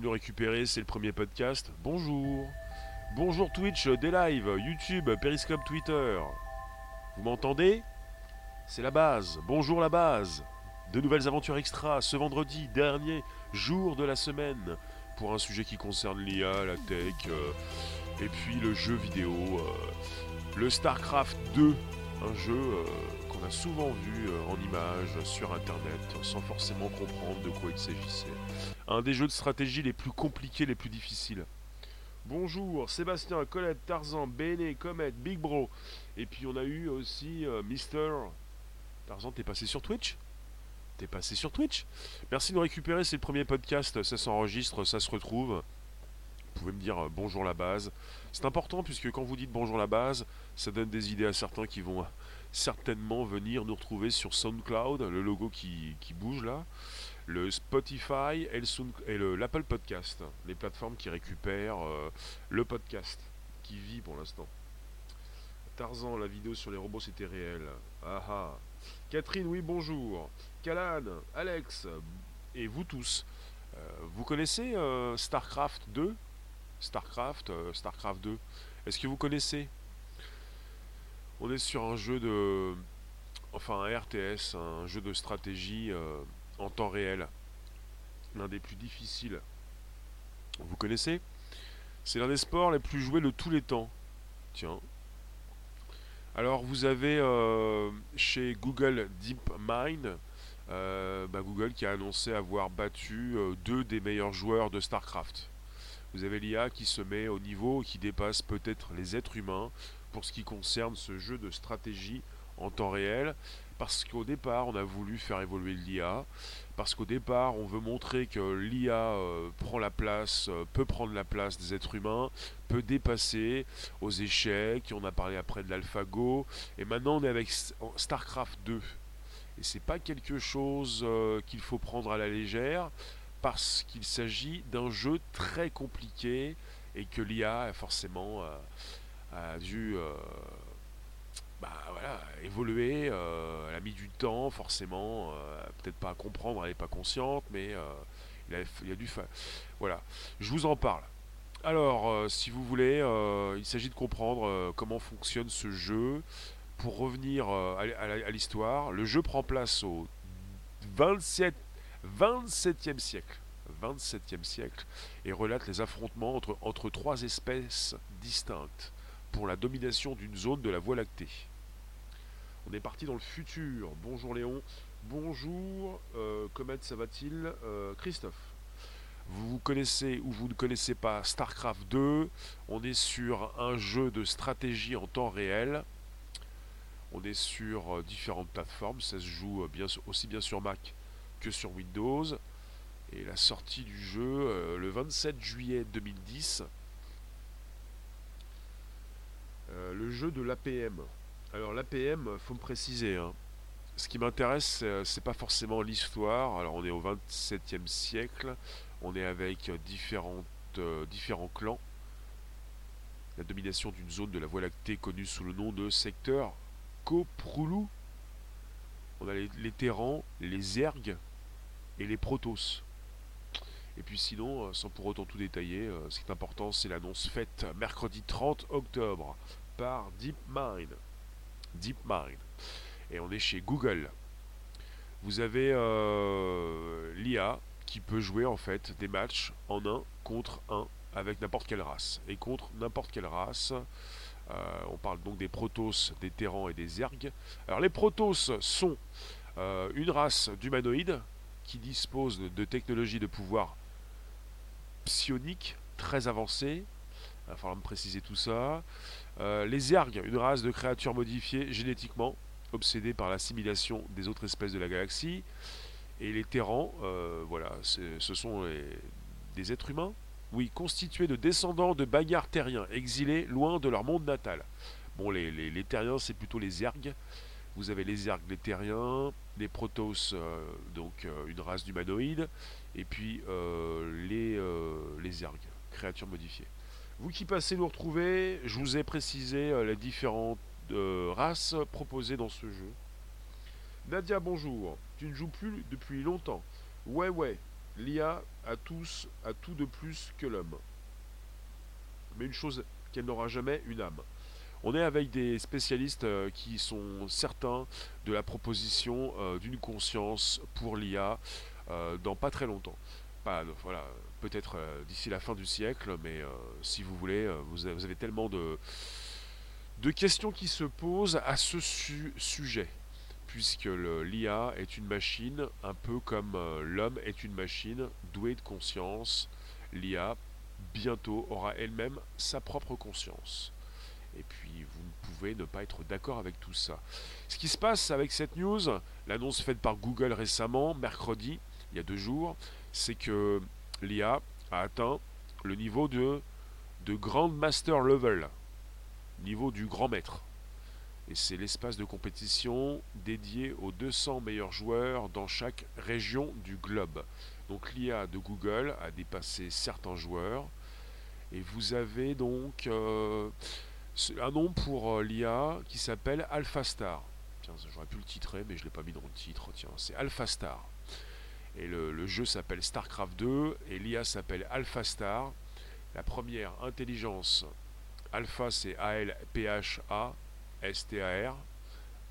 De nous récupérer, c'est le premier podcast. Bonjour. Bonjour Twitch, des lives, YouTube, Periscope, Twitter. Vous m'entendez? C'est la base. Bonjour la base. De nouvelles aventures extra ce vendredi, dernier jour de la semaine, pour un sujet qui concerne l'IA, la tech, euh, et puis le jeu vidéo, euh, le StarCraft 2, un jeu euh, qu'on a souvent vu en images sur Internet, sans forcément comprendre de quoi il s'agissait. Un des jeux de stratégie les plus compliqués, les plus difficiles. Bonjour, Sébastien, Colette, Tarzan, Béné, Comet, Big Bro. Et puis on a eu aussi Mister. Tarzan, t'es passé sur Twitch? T'es passé sur Twitch? Merci de nous récupérer, c'est le premier podcast, ça s'enregistre, ça se retrouve. Vous pouvez me dire bonjour la base. C'est important puisque quand vous dites bonjour la base, ça donne des idées à certains qui vont certainement venir nous retrouver sur SoundCloud, le logo qui, bouge là, le Spotify et l'Apple Podcast, les plateformes qui récupèrent le podcast, qui vit pour l'instant. Tarzan, la vidéo sur les robots c'était réel. Ah ah. Catherine, oui bonjour. Calan, Alex et vous tous. vous connaissez StarCraft 2 StarCraft, StarCraft 2. Est-ce que vous connaissez On est sur un jeu de. Enfin, un RTS, un jeu de stratégie en temps réel. L'un des plus difficiles. Vous connaissez? C'est l'un des sports les plus joués de tous les temps. Tiens, alors vous avez euh, chez Google DeepMind, euh, bah, Google qui a annoncé avoir battu euh, deux des meilleurs joueurs de StarCraft. Vous avez l'IA qui se met au niveau qui dépasse peut-être les êtres humains pour ce qui concerne ce jeu de stratégie en temps réel parce qu'au départ on a voulu faire évoluer l'IA, parce qu'au départ on veut montrer que l'IA euh, prend la place, euh, peut prendre la place des êtres humains, peut dépasser aux échecs, on a parlé après de l'AlphaGo, et maintenant on est avec StarCraft 2. Et c'est pas quelque chose euh, qu'il faut prendre à la légère, parce qu'il s'agit d'un jeu très compliqué et que l'IA forcément a dû bah voilà, évoluer, euh, elle a mis du temps forcément, euh, peut-être pas à comprendre, elle n'est pas consciente, mais euh, il, a, il, a, dû faire. Voilà, je vous en parle. Alors, si vous voulez, il s'agit de comprendre comment fonctionne ce jeu. Pour revenir à, l'histoire, le jeu prend place au 27, 27e siècle. 27e siècle et relate les affrontements entre trois espèces distinctes pour la domination d'une zone de la Voie lactée. On est parti dans le futur. Bonjour Léon. Bonjour, euh, ça va-t-il? Euh, Christophe. Vous connaissez ou vous ne connaissez pas StarCraft 2. On est sur un jeu de stratégie en temps réel. On est sur euh, différentes plateformes. Ça se joue bien, aussi bien sur Mac que sur Windows. Et la sortie du jeu le 27 juillet 2010. Le jeu de l'APM. Alors l'APM, faut me préciser. Hein. Ce qui m'intéresse, c'est pas forcément l'histoire. Alors on est au 27e siècle, on est avec euh, différents clans. La domination d'une zone de la Voie lactée connue sous le nom de secteur Koproulou. On a les, les Terrans, les Ergs et les Protoss. Et puis sinon, euh, sans pour autant tout détailler, euh, ce qui est important, c'est l'annonce faite mercredi 30 octobre DeepMind. DeepMind. Et on est chez Google. Vous avez euh, l'IA qui peut jouer en fait des matchs en un contre un avec n'importe quelle race. Et contre n'importe quelle race, euh, on parle donc des Protoss, des Terrans et des Zergs. Alors les Protoss sont euh, une race d'humanoïdes qui dispose de technologies de pouvoir psioniques très avancées. Il va falloir me préciser tout ça. Euh, les Zergs, une race de créatures modifiées génétiquement, obsédées par l'assimilation des autres espèces de la galaxie. Et les Terrans, euh, voilà, ce sont des êtres humains, oui, constitués de descendants de bagarres terriens, exilés loin de leur monde natal. Bon, les, terriens, c'est plutôt les Zergs. Vous avez les Zergs, les terriens, les Protoss, euh, donc une race d'humanoïdes, et puis les, les créatures modifiées. Vous qui passez nous retrouver, je vous ai précisé euh, les différentes euh, races proposées dans ce jeu. Nadia, bonjour. Tu ne joues plus depuis longtemps. Ouais, ouais. L'IA a tous a tout de plus que l'homme. Mais une chose qu'elle n'aura jamais, une âme. On est avec des spécialistes euh, qui sont certains de la proposition d'une conscience pour l'IA dans pas très longtemps. Voilà, peut-être d'ici la fin du siècle, mais si vous voulez, vous avez, tellement de, de questions qui se posent à ce sujet puisque l'IA est une machine, un peu comme l'homme est une machine douée de conscience. L'IA, bientôt, aura elle-même sa propre conscience. Et puis, vous ne pouvez ne pas être d'accord avec tout ça. Ce qui se passe avec cette news, l'annonce faite par Google récemment, mercredi, il y a deux jours, c'est que l'IA a atteint le niveau de, Grand Master Level, niveau du grand maître. Et c'est l'espace de compétition dédié aux 200 meilleurs joueurs dans chaque région du globe. Donc l'IA de Google a dépassé certains joueurs. Et vous avez donc euh, un nom pour euh, l'IA qui s'appelle AlphaStar. Tiens, j'aurais pu le titrer, mais je ne l'ai pas mis dans le titre. Tiens, c'est AlphaStar. Et le, jeu s'appelle StarCraft 2 et l'IA s'appelle AlphaStar. La première intelligence Alpha, c'est A-L-P-H-A, S-T-A-R.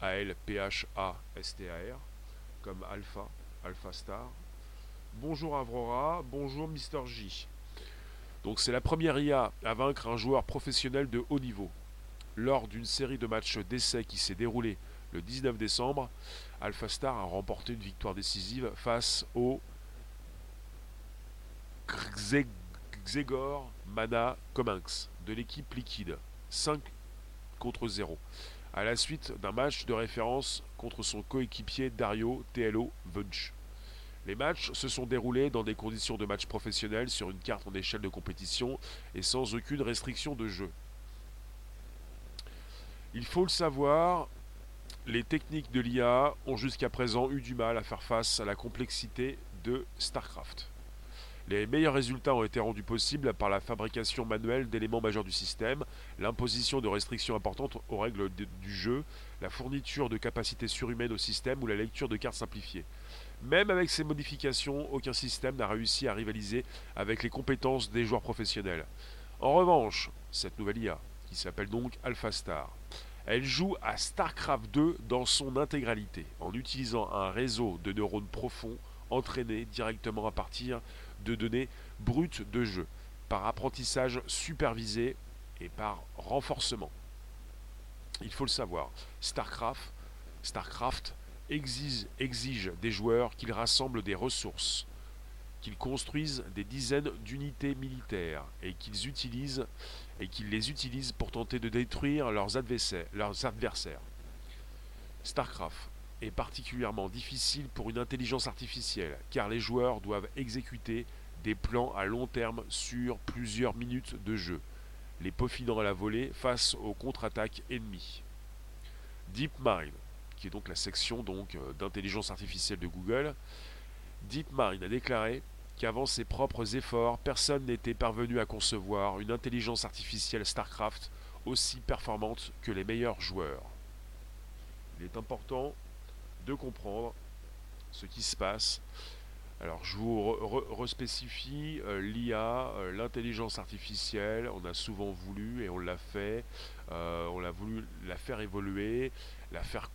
A-L-P-H-A-S-T-A-R. Comme Alpha, AlphaStar. Bonjour Aurora, bonjour Mr. J. Donc c'est la première IA à vaincre un joueur professionnel de haut niveau. Lors d'une série de matchs d'essai qui s'est déroulée le 19 décembre, AlphaStar a remporté une victoire décisive face au Xegor Mana Cominx de l'équipe Liquide, 5 contre 0, à la suite d'un match de référence contre son coéquipier Dario TLO Vunch. Les matchs se sont déroulés dans des conditions de match professionnels sur une carte en échelle de compétition et sans aucune restriction de jeu. Il faut le savoir, les techniques de l'IA ont jusqu'à présent eu du mal à faire face à la complexité de StarCraft. Les meilleurs résultats ont été rendus possibles par la fabrication manuelle d'éléments majeurs du système, l'imposition de restrictions importantes aux règles du jeu, la fourniture de capacités surhumaines au système ou la lecture de cartes simplifiées. Même avec ces modifications, aucun système n'a réussi à rivaliser avec les compétences des joueurs professionnels. En revanche, cette nouvelle IA, qui s'appelle donc AlphaStar, elle joue à StarCraft 2 dans son intégralité, en utilisant un réseau de neurones profonds entraînés directement à partir de données brutes de jeu, par apprentissage supervisé et par renforcement. Il faut le savoir, StarCraft, exige des joueurs qu'ils rassemblent des ressources, qu'ils construisent des dizaines d'unités militaires et qu'ils utilisent et qu'ils les utilisent pour tenter de détruire leurs adversaires. StarCraft est particulièrement difficile pour une intelligence artificielle, car les joueurs doivent exécuter des plans à long terme sur plusieurs minutes de jeu, les peaufinant à la volée face aux contre-attaques ennemies. DeepMind, qui est donc la section euh, d'intelligence artificielle de Google, DeepMind a déclaré qu'avant ses propres efforts, personne n'était parvenu à concevoir une intelligence artificielle StarCraft aussi performante que les meilleurs joueurs. Il est important de comprendre ce qui se passe. Alors je vous respécifie euh, l'IA, euh, l'intelligence artificielle, on a souvent voulu et on l'a fait, euh, on a voulu la faire évoluer, la faire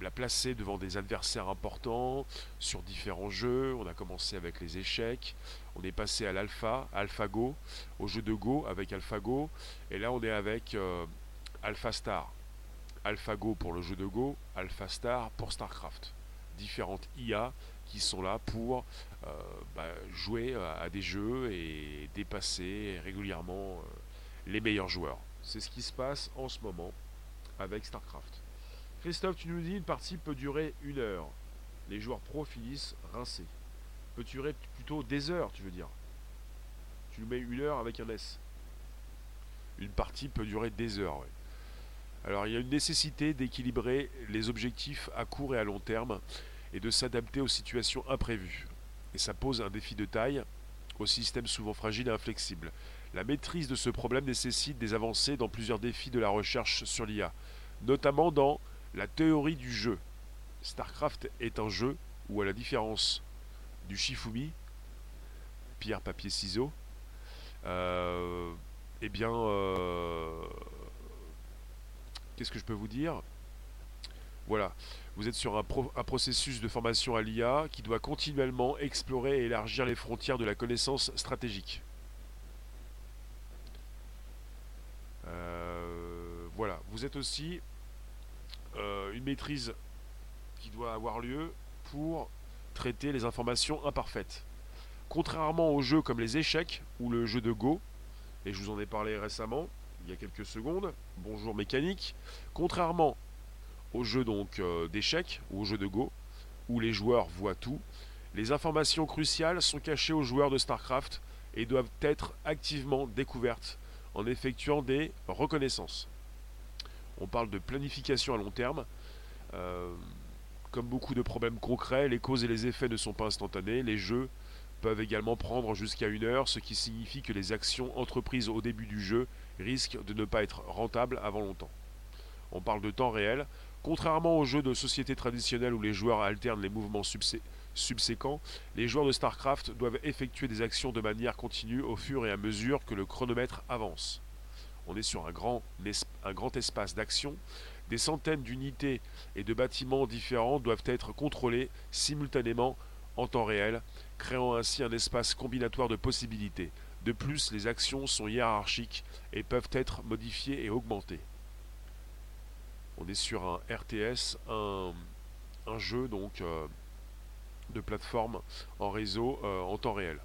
la placer devant des adversaires importants sur différents jeux. On a commencé avec les échecs, on est passé à l'alpha, AlphaGo, au jeu de Go avec AlphaGo, et là on est avec AlphaStar. AlphaGo pour le jeu de Go, AlphaStar pour StarCraft. Différentes IA qui sont là pour euh, bah, jouer à des jeux et dépasser régulièrement euh, les meilleurs joueurs. C'est ce qui se passe en ce moment avec StarCraft. Christophe, tu nous dis une partie peut durer une heure. Les joueurs pro finissent rincés. Peut durer plutôt des heures, tu veux dire. Tu nous mets une heure avec un S. Une partie peut durer des heures. Alors il y a une nécessité d'équilibrer les objectifs à court et à long terme et de s'adapter aux situations imprévues. Et ça pose un défi de taille au système souvent fragile et inflexible. La maîtrise de ce problème nécessite des avancées dans plusieurs défis de la recherche sur l'IA, notamment dans la théorie du jeu. StarCraft est un jeu où, à la différence du Shifumi, pierre, papier, ciseaux, euh, eh bien, euh, qu'est-ce que je peux vous dire? Voilà, vous êtes sur un, un, processus de formation à l'IA qui doit continuellement explorer et élargir les frontières de la connaissance stratégique. Euh, voilà, vous êtes aussi une maîtrise qui doit avoir lieu pour traiter les informations imparfaites. Contrairement aux jeux comme les échecs ou le jeu de Go, et je vous en ai parlé récemment, il y a quelques secondes, bonjour mécanique, contrairement aux jeux donc euh, d'échecs ou aux jeux de Go, où les joueurs voient tout, les informations cruciales sont cachées aux joueurs de StarCraft et doivent être activement découvertes en effectuant des reconnaissances. On parle de planification à long terme. Euh, comme beaucoup de problèmes concrets, les causes et les effets ne sont pas instantanés. Les jeux peuvent également prendre jusqu'à une heure, ce qui signifie que les actions entreprises au début du jeu risquent de ne pas être rentables avant longtemps. On parle de temps réel. Contrairement aux jeux de société traditionnels où les joueurs alternent les mouvements subséquents, les joueurs de StarCraft doivent effectuer des actions de manière continue au fur et à mesure que le chronomètre avance. On est sur un grand, espace d'action. Des centaines d'unités et de bâtiments différents doivent être contrôlés simultanément en temps réel, créant ainsi un espace combinatoire de possibilités. De plus, les actions sont hiérarchiques et peuvent être modifiées et augmentées. On est sur un RTS, un, jeu donc euh, de plateforme en réseau euh, en temps réel.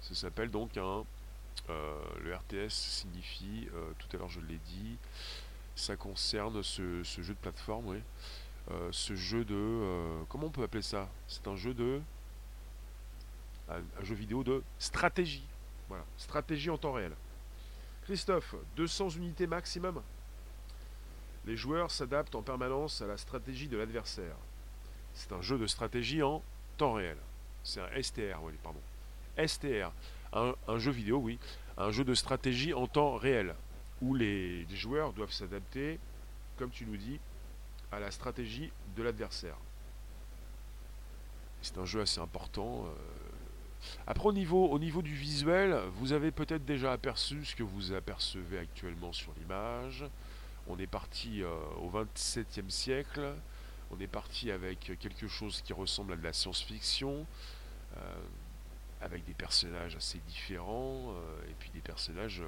Ça s'appelle donc un. Euh, le RTS signifie, tout à l'heure je l'ai dit, ça concerne ce, jeu de plateforme, oui. ce jeu de. comment on peut appeler ça? C'est un jeu de un, jeu vidéo de stratégie. Voilà, stratégie en temps réel. Christophe, 200 unités maximum Les joueurs s'adaptent en permanence à la stratégie de l'adversaire. C'est un jeu de stratégie en temps réel. C'est un STR, oui, pardon. STR, un, jeu vidéo, oui, un jeu de stratégie en temps réel, où les, joueurs doivent s'adapter, comme tu nous dis, à la stratégie de l'adversaire. C'est un jeu assez important. Euh, après, au niveau, au niveau du visuel, vous avez peut-être déjà aperçu ce que vous apercevez actuellement sur l'image. On est parti euh, au XXVIIe siècle. On est parti avec quelque chose qui ressemble à de la science-fiction, euh, avec des personnages assez différents, euh, et puis des personnages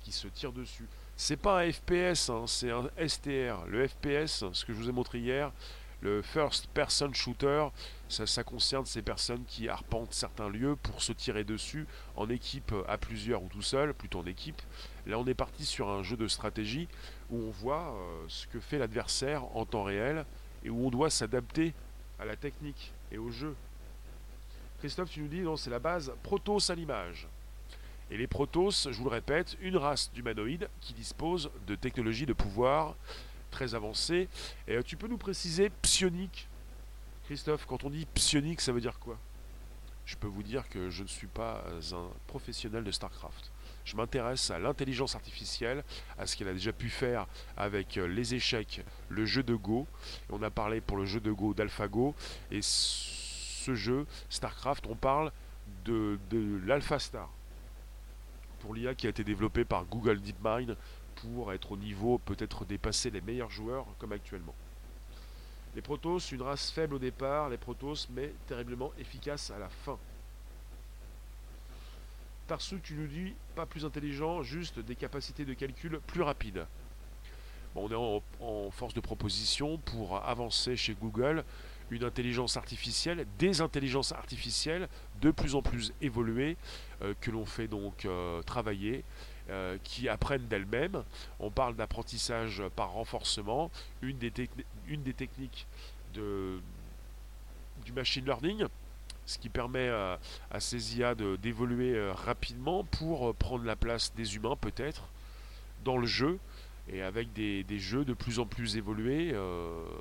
qui se tirent dessus. C'est pas un FPS, hein, c'est un STR. Le FPS, ce que je vous ai montré hier, le First Person Shooter, ça, concerne ces personnes qui arpentent certains lieux pour se tirer dessus en équipe à plusieurs ou tout seul, plutôt en équipe. Là, on est parti sur un jeu de stratégie où on voit euh, ce que fait l'adversaire en temps réel et où on doit s'adapter à la technique et au jeu. Christophe, tu nous dis, non, c'est la base Protoss à l'image. Et les Protoss, je vous le répète, une race d'humanoïdes qui dispose de technologies de pouvoir très avancé. Et euh, tu peux nous préciser psionique? Christophe, quand on dit psionique, ça veut dire quoi? Je peux vous dire que je ne suis pas un professionnel de StarCraft. Je m'intéresse à l'intelligence artificielle, à ce qu'elle a déjà pu faire avec euh, les échecs, le jeu de Go. On a parlé pour le jeu de Go d'AlphaGo. Et ce jeu, StarCraft, on parle de, l'AlphaStar. Pour l'IA qui a été développé par Google DeepMind pour être au niveau, peut-être dépasser les meilleurs joueurs comme actuellement. Les Protoss, une race faible au départ, les Protoss, mais terriblement efficace à la fin. Tarsu, tu nous dis, pas plus intelligent, juste des capacités de calcul plus rapides. on est en, force de proposition pour avancer chez Google une intelligence artificielle, des intelligences artificielles de plus en plus évoluées euh, que l'on fait donc euh, travailler euh, qui apprennent d'elles-mêmes. On parle d'apprentissage par renforcement, une des, une des techniques de, du machine learning, ce qui permet à, ces IA d'évoluer euh, rapidement pour euh, prendre la place des humains peut-être dans le jeu et avec des, jeux de plus en plus évolués.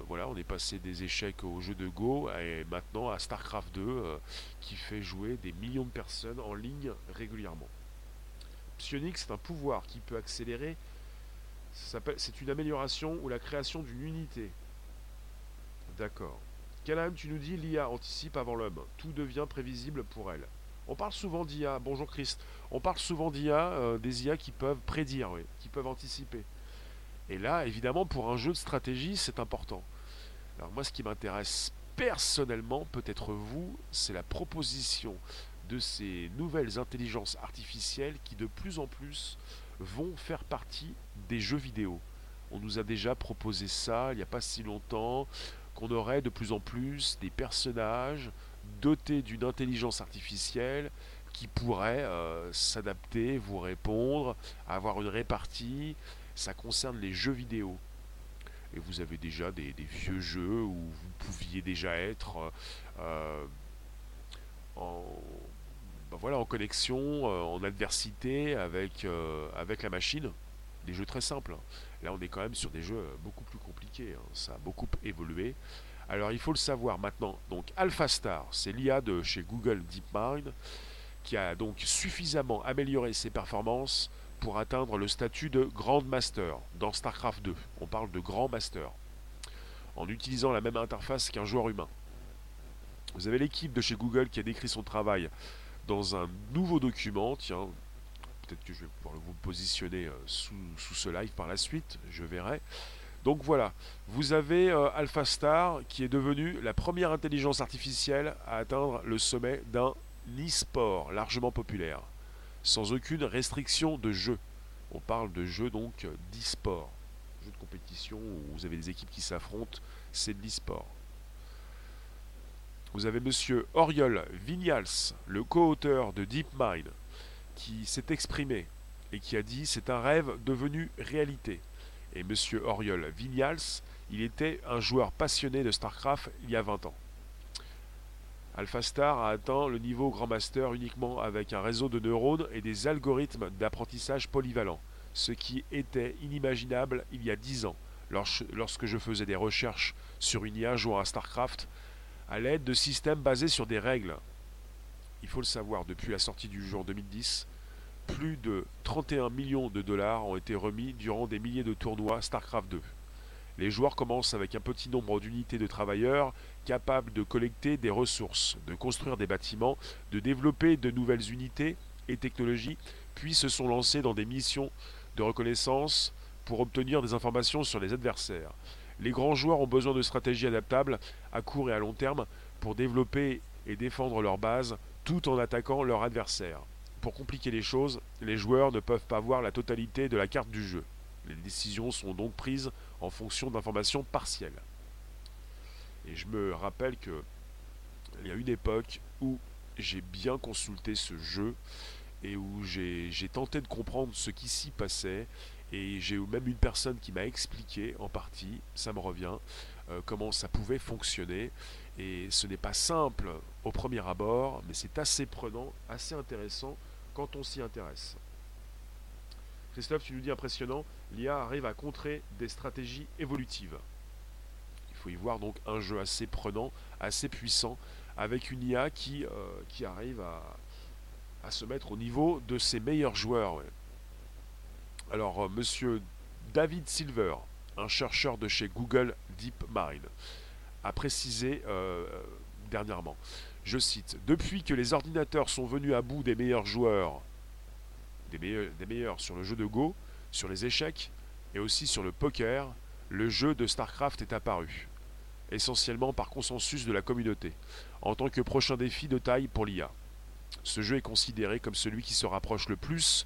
voilà, on est passé des échecs au jeu de Go et maintenant à StarCraft 2 qui fait jouer des millions de personnes en ligne régulièrement. Psionique, c'est un pouvoir qui peut accélérer. C'est une amélioration ou la création d'une unité. D'accord. Callahan, tu nous dis l'IA anticipe avant l'homme. Tout devient prévisible pour elle. On parle souvent d'IA, bonjour Christ, on parle souvent d'IA, euh, des IA qui peuvent prédire, qui peuvent anticiper. Et là, évidemment, pour un jeu de stratégie, c'est important. Alors moi, ce qui m'intéresse personnellement, peut-être vous, c'est la proposition de ces nouvelles intelligences artificielles qui de plus en plus vont faire partie des jeux vidéo. On nous a déjà proposé ça il n'y a pas si longtemps, qu'on aurait de plus en plus des personnages dotés d'une intelligence artificielle qui pourraient euh, s'adapter, vous répondre, avoir une répartie. Ça concerne les jeux vidéo. Et vous avez déjà des, vieux jeux où vous pouviez déjà être euh, en, ben voilà, en connexion, euh, en adversité avec, la machine. Des jeux très simples. Là, on est quand même sur des jeux beaucoup plus Hein. Ça a beaucoup évolué. Alors, il faut le savoir maintenant. Donc, AlphaStar, c'est l'IA de chez Google DeepMind qui a donc suffisamment amélioré ses performances pour atteindre le statut de Grand Master dans StarCraft 2. On parle de Grand Master. En utilisant la même interface qu'un joueur humain. Vous avez l'équipe de chez Google qui a décrit son travail dans un nouveau document. Tiens, peut-être que je vais pouvoir vous positionner euh, sous, ce live par la suite, je verrai. Donc voilà, vous avez euh, AlphaStar qui est devenu la première intelligence artificielle à atteindre le sommet d'un e-sport largement populaire, sans aucune restriction de jeu. On parle de jeu donc d'e-sport. Jeu de compétition où vous avez des équipes qui s'affrontent, c'est de l'e-sport. Vous avez monsieur Oriol Vignals, le co-auteur de DeepMind, qui s'est exprimé et qui a dit c'est un rêve devenu réalité. Et M. Oriol Vignals, il était un joueur passionné de StarCraft il y a 20 ans. AlphaStar a atteint le niveau Grand Master uniquement avec un réseau de neurones et des algorithmes d'apprentissage polyvalents, ce qui était inimaginable il y a 10 ans, lorsque je faisais des recherches sur une IA jouant à StarCraft à l'aide de systèmes basés sur des règles, il faut le savoir, depuis la sortie du jeu en 2010, plus de 31 millions de dollars ont été remis durant des milliers de tournois StarCraft 2. Les joueurs commencent avec un petit nombre d'unités de travailleurs capables de collecter des ressources, de construire des bâtiments, de développer de nouvelles unités et technologies, puis se sont lancés dans des missions de reconnaissance pour obtenir des informations sur les adversaires. Les grands joueurs ont besoin de stratégies adaptables à court et à long terme pour développer et défendre leur base tout en attaquant leur adversaire. Pour compliquer les choses, les joueurs ne peuvent pas voir la totalité de la carte du jeu. Les décisions sont donc prises en fonction d'informations partielles. Et je me rappelle que il y a une époque où j'ai bien consulté ce jeu et où j'ai tenté de comprendre ce qui s'y passait et j'ai même une personne qui m'a expliqué en partie, ça me revient, euh, comment ça pouvait fonctionner et ce n'est pas simple au premier abord, mais c'est assez prenant, assez intéressant quand on s'y intéresse. Christophe, tu nous dis impressionnant, l'IA arrive à contrer des stratégies évolutives. Il faut y voir donc un jeu assez prenant, assez puissant, avec une IA qui, euh, qui arrive à, à, se mettre au niveau de ses meilleurs joueurs. Alors, euh, monsieur David Silver, un chercheur de chez Google DeepMind, a précisé euh, dernièrement. Je cite Depuis que les ordinateurs sont venus à bout des meilleurs joueurs, des meilleurs, sur le jeu de Go, sur les échecs et aussi sur le poker, le jeu de StarCraft est apparu, essentiellement par consensus de la communauté, en tant que prochain défi de taille pour l'IA. Ce jeu est considéré comme celui qui se rapproche le plus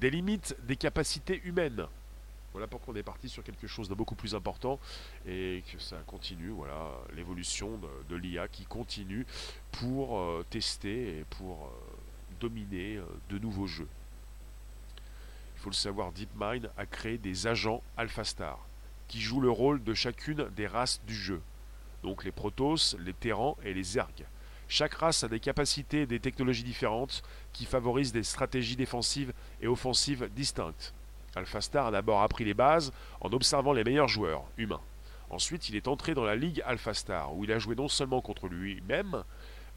des limites des capacités humaines. Voilà pourquoi on est parti sur quelque chose de beaucoup plus important et que ça continue, voilà, l'évolution de, l'IA qui continue pour euh, tester et pour euh, dominer euh, de nouveaux jeux. Il faut le savoir, DeepMind a créé des agents AlphaStar qui jouent le rôle de chacune des races du jeu. Donc les Protoss, les Terrans et les Zergs. Chaque race a des capacités et des technologies différentes qui favorisent des stratégies défensives et offensives distinctes. AlphaStar a d'abord appris les bases en observant les meilleurs joueurs, humains. Ensuite, il est entré dans la Ligue AlphaStar, où il a joué non seulement contre lui-même,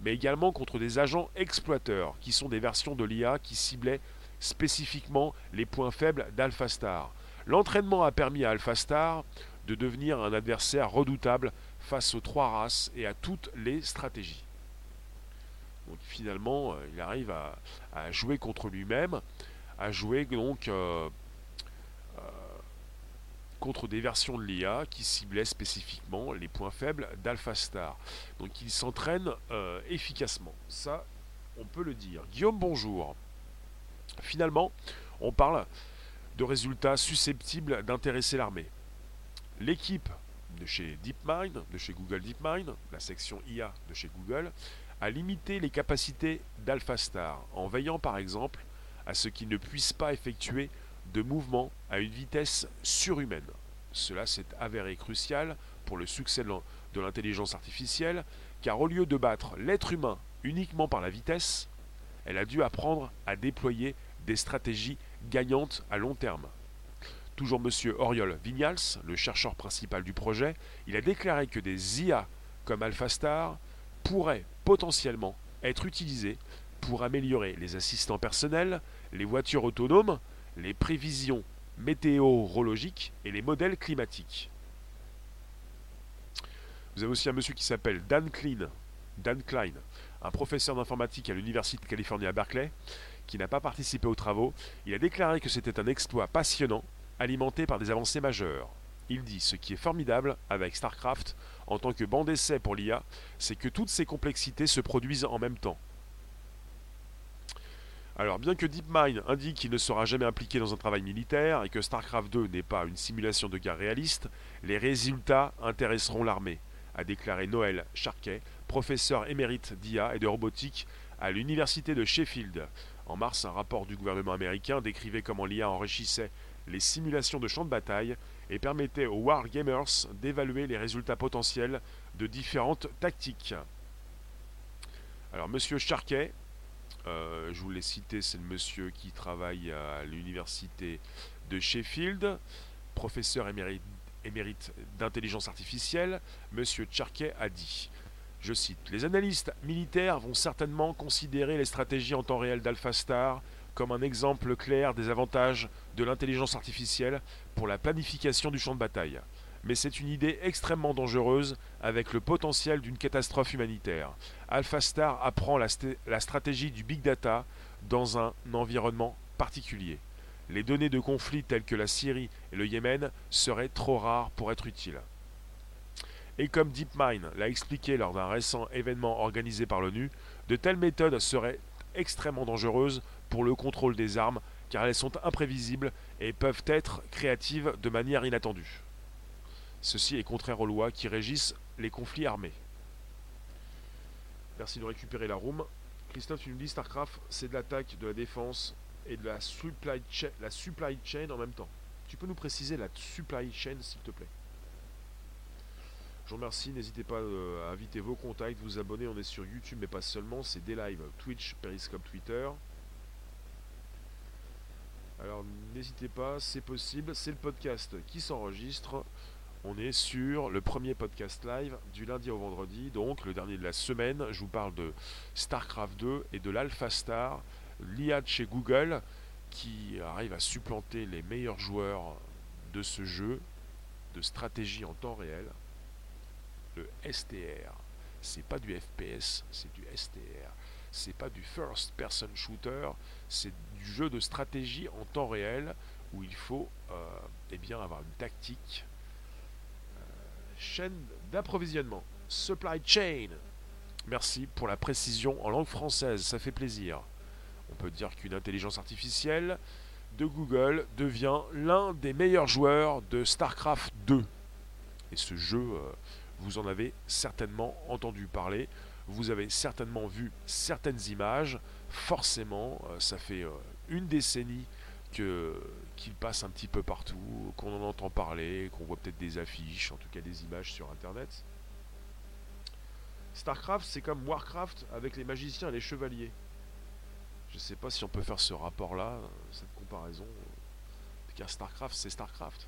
mais également contre des agents exploiteurs, qui sont des versions de l'IA qui ciblaient spécifiquement les points faibles d'AlphaStar. L'entraînement a permis à AlphaStar de devenir un adversaire redoutable face aux trois races et à toutes les stratégies. Finalement, euh, il arrive à, jouer contre lui-même, à jouer donc euh, contre des versions de l'IA qui ciblaient spécifiquement les points faibles d'AlphaStar. Donc il s'entraîne efficacement. Ça, on peut le dire. Guillaume, bonjour. Finalement, on parle de résultats susceptibles d'intéresser l'armée. L'équipe de chez DeepMind, de chez Google DeepMind, la section IA de chez Google, a limité les capacités d'AlphaStar en veillant par exemple à ce qu'il ne puisse pas effectuer de mouvements à une vitesse surhumaine. Cela s'est avéré crucial pour le succès de l'intelligence artificielle, car au lieu de battre l'être humain uniquement par la vitesse, elle a dû apprendre à déployer des stratégies gagnantes à long terme. Toujours M. Oriol Vignals, le chercheur principal du projet, il a déclaré que des IA comme AlphaStar pourraient potentiellement être utilisés pour améliorer les assistants personnels, les voitures autonomes, les prévisions météorologiques et les modèles climatiques. Vous avez aussi un monsieur qui s'appelle Dan Klein, Dan Klein, un professeur d'informatique à l'Université de Californie à Berkeley, qui n'a pas participé aux travaux, il a déclaré que c'était un exploit passionnant, alimenté par des avancées majeures. Il dit ce qui est formidable avec StarCraft en tant que banc d'essai pour l'IA, c'est que toutes ces complexités se produisent en même temps. Alors, bien que DeepMind indique qu'il ne sera jamais impliqué dans un travail militaire et que StarCraft 2 n'est pas une simulation de guerre réaliste, les résultats intéresseront l'armée, a déclaré Noël Charquet, professeur émérite d'IA et de robotique à l'université de Sheffield. En mars, un rapport du gouvernement américain décrivait comment l'IA enrichissait les simulations de champs de bataille et permettait aux wargamers d'évaluer les résultats potentiels de différentes tactiques. Alors, monsieur Charquet, euh, je vous l'ai cité, c'est le monsieur qui travaille à l'université de Sheffield, professeur émérite, d'intelligence artificielle. Monsieur Charquet a dit je cite Les analystes militaires vont certainement considérer les stratégies en temps réel d'AlphaStar comme un exemple clair des avantages de l'intelligence artificielle pour la planification du champ de bataille. Mais c'est une idée extrêmement dangereuse avec le potentiel d'une catastrophe humanitaire. AlphaStar apprend la, stratégie du big data dans un environnement particulier. Les données de conflits tels que la Syrie et le Yémen seraient trop rares pour être utiles. Et comme DeepMind l'a expliqué lors d'un récent événement organisé par l'ONU, de telles méthodes seraient extrêmement dangereuses pour le contrôle des armes car elles sont imprévisibles et peuvent être créatives de manière inattendue. Ceci est contraire aux lois qui régissent les conflits armés. Merci de récupérer la room. Christophe, tu nous dis StarCraft, c'est de l'attaque, de la défense et de la supply, chain en même temps. Tu peux nous préciser la supply chain, s'il te plaît? Je vous remercie, n'hésitez pas euh, à inviter vos contacts, vous abonner, on est sur YouTube mais pas seulement, c'est des lives Twitch, Periscope, Twitter. Alors n'hésitez pas, c'est possible, c'est le podcast qui s'enregistre. On est sur le premier podcast live du lundi au vendredi, donc le dernier de la semaine. Je vous parle de StarCraft 2 et de l'Alpha Star, l'IA de chez Google, qui arrive à supplanter les meilleurs joueurs de ce jeu de stratégie en temps réel le STR. C'est pas du FPS, c'est du STR. C'est pas du first person shooter, c'est du jeu de stratégie en temps réel où il faut euh, eh bien, avoir une tactique. Chaîne d'approvisionnement, supply chain. Merci pour la précision en langue française, ça fait plaisir. On peut dire qu'une intelligence artificielle de Google devient l'un des meilleurs joueurs de StarCraft 2. Et ce jeu euh, vous en avez certainement entendu parler, vous avez certainement vu certaines images, forcément, euh, ça fait euh, une décennie qu'il passe un petit peu partout, qu'on en entend parler, qu'on voit peut-être des affiches, en tout cas des images sur Internet. Starcraft, c'est comme Warcraft avec les magiciens et les chevaliers. Je sais pas si on peut faire ce rapport-là, cette comparaison. Car Starcraft, c'est Starcraft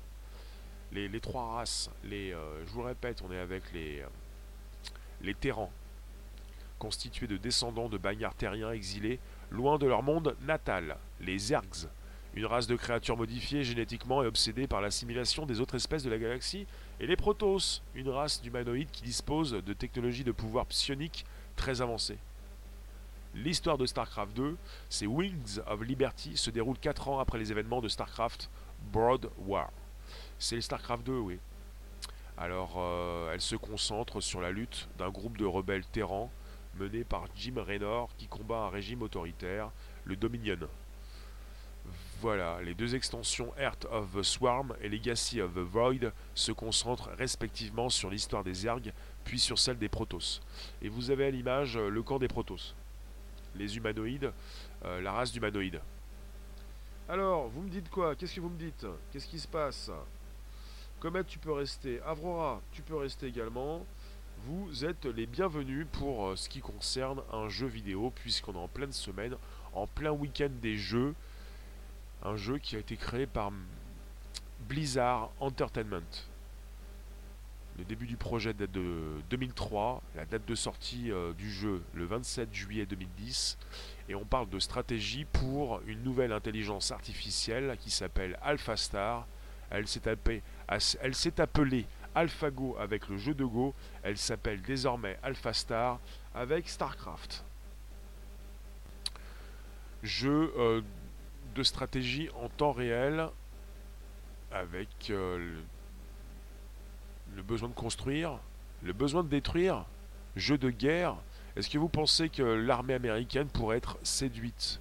les, trois races, les, euh, je vous répète, on est avec les, euh, les Terrans, constitués de descendants de bagnards terriens exilés loin de leur monde natal, les Zergs, une race de créatures modifiées génétiquement et obsédées par l'assimilation des autres espèces de la galaxie, et les Protoss, une race d'humanoïdes qui dispose de technologies de pouvoir psioniques très avancées. L'histoire de StarCraft 2, c'est Wings of Liberty, se déroule 4 ans après les événements de StarCraft Broad War. C'est StarCraft 2, oui. Alors, euh, elle se concentre sur la lutte d'un groupe de rebelles terrans mené par Jim Raynor qui combat un régime autoritaire, le Dominion. Voilà, les deux extensions Earth of the Swarm et Legacy of the Void se concentrent respectivement sur l'histoire des Zergs, puis sur celle des Protoss. Et vous avez à l'image euh, le camp des Protoss. Les humanoïdes, euh, la race d'humanoïdes. Alors, vous me dites quoi? Qu'est-ce que vous me dites? Qu'est-ce qui se passe? Comet, tu peux rester. Avrora, tu peux rester également. Vous êtes les bienvenus pour euh, ce qui concerne un jeu vidéo, puisqu'on est en pleine semaine, en plein week-end des jeux. Un jeu qui a été créé par Blizzard Entertainment. Le début du projet date de 2003, la date de sortie euh, du jeu le 27 juillet 2010, et on parle de stratégie pour une nouvelle intelligence artificielle qui s'appelle AlphaStar. Elle s'est appelée, appelée AlphaGo avec le jeu de Go, elle s'appelle désormais AlphaStar avec StarCraft. Jeu euh, de stratégie en temps réel avec euh, le besoin de construire, le besoin de détruire, jeu de guerre. Est-ce que vous pensez que l'armée américaine pourrait être séduite?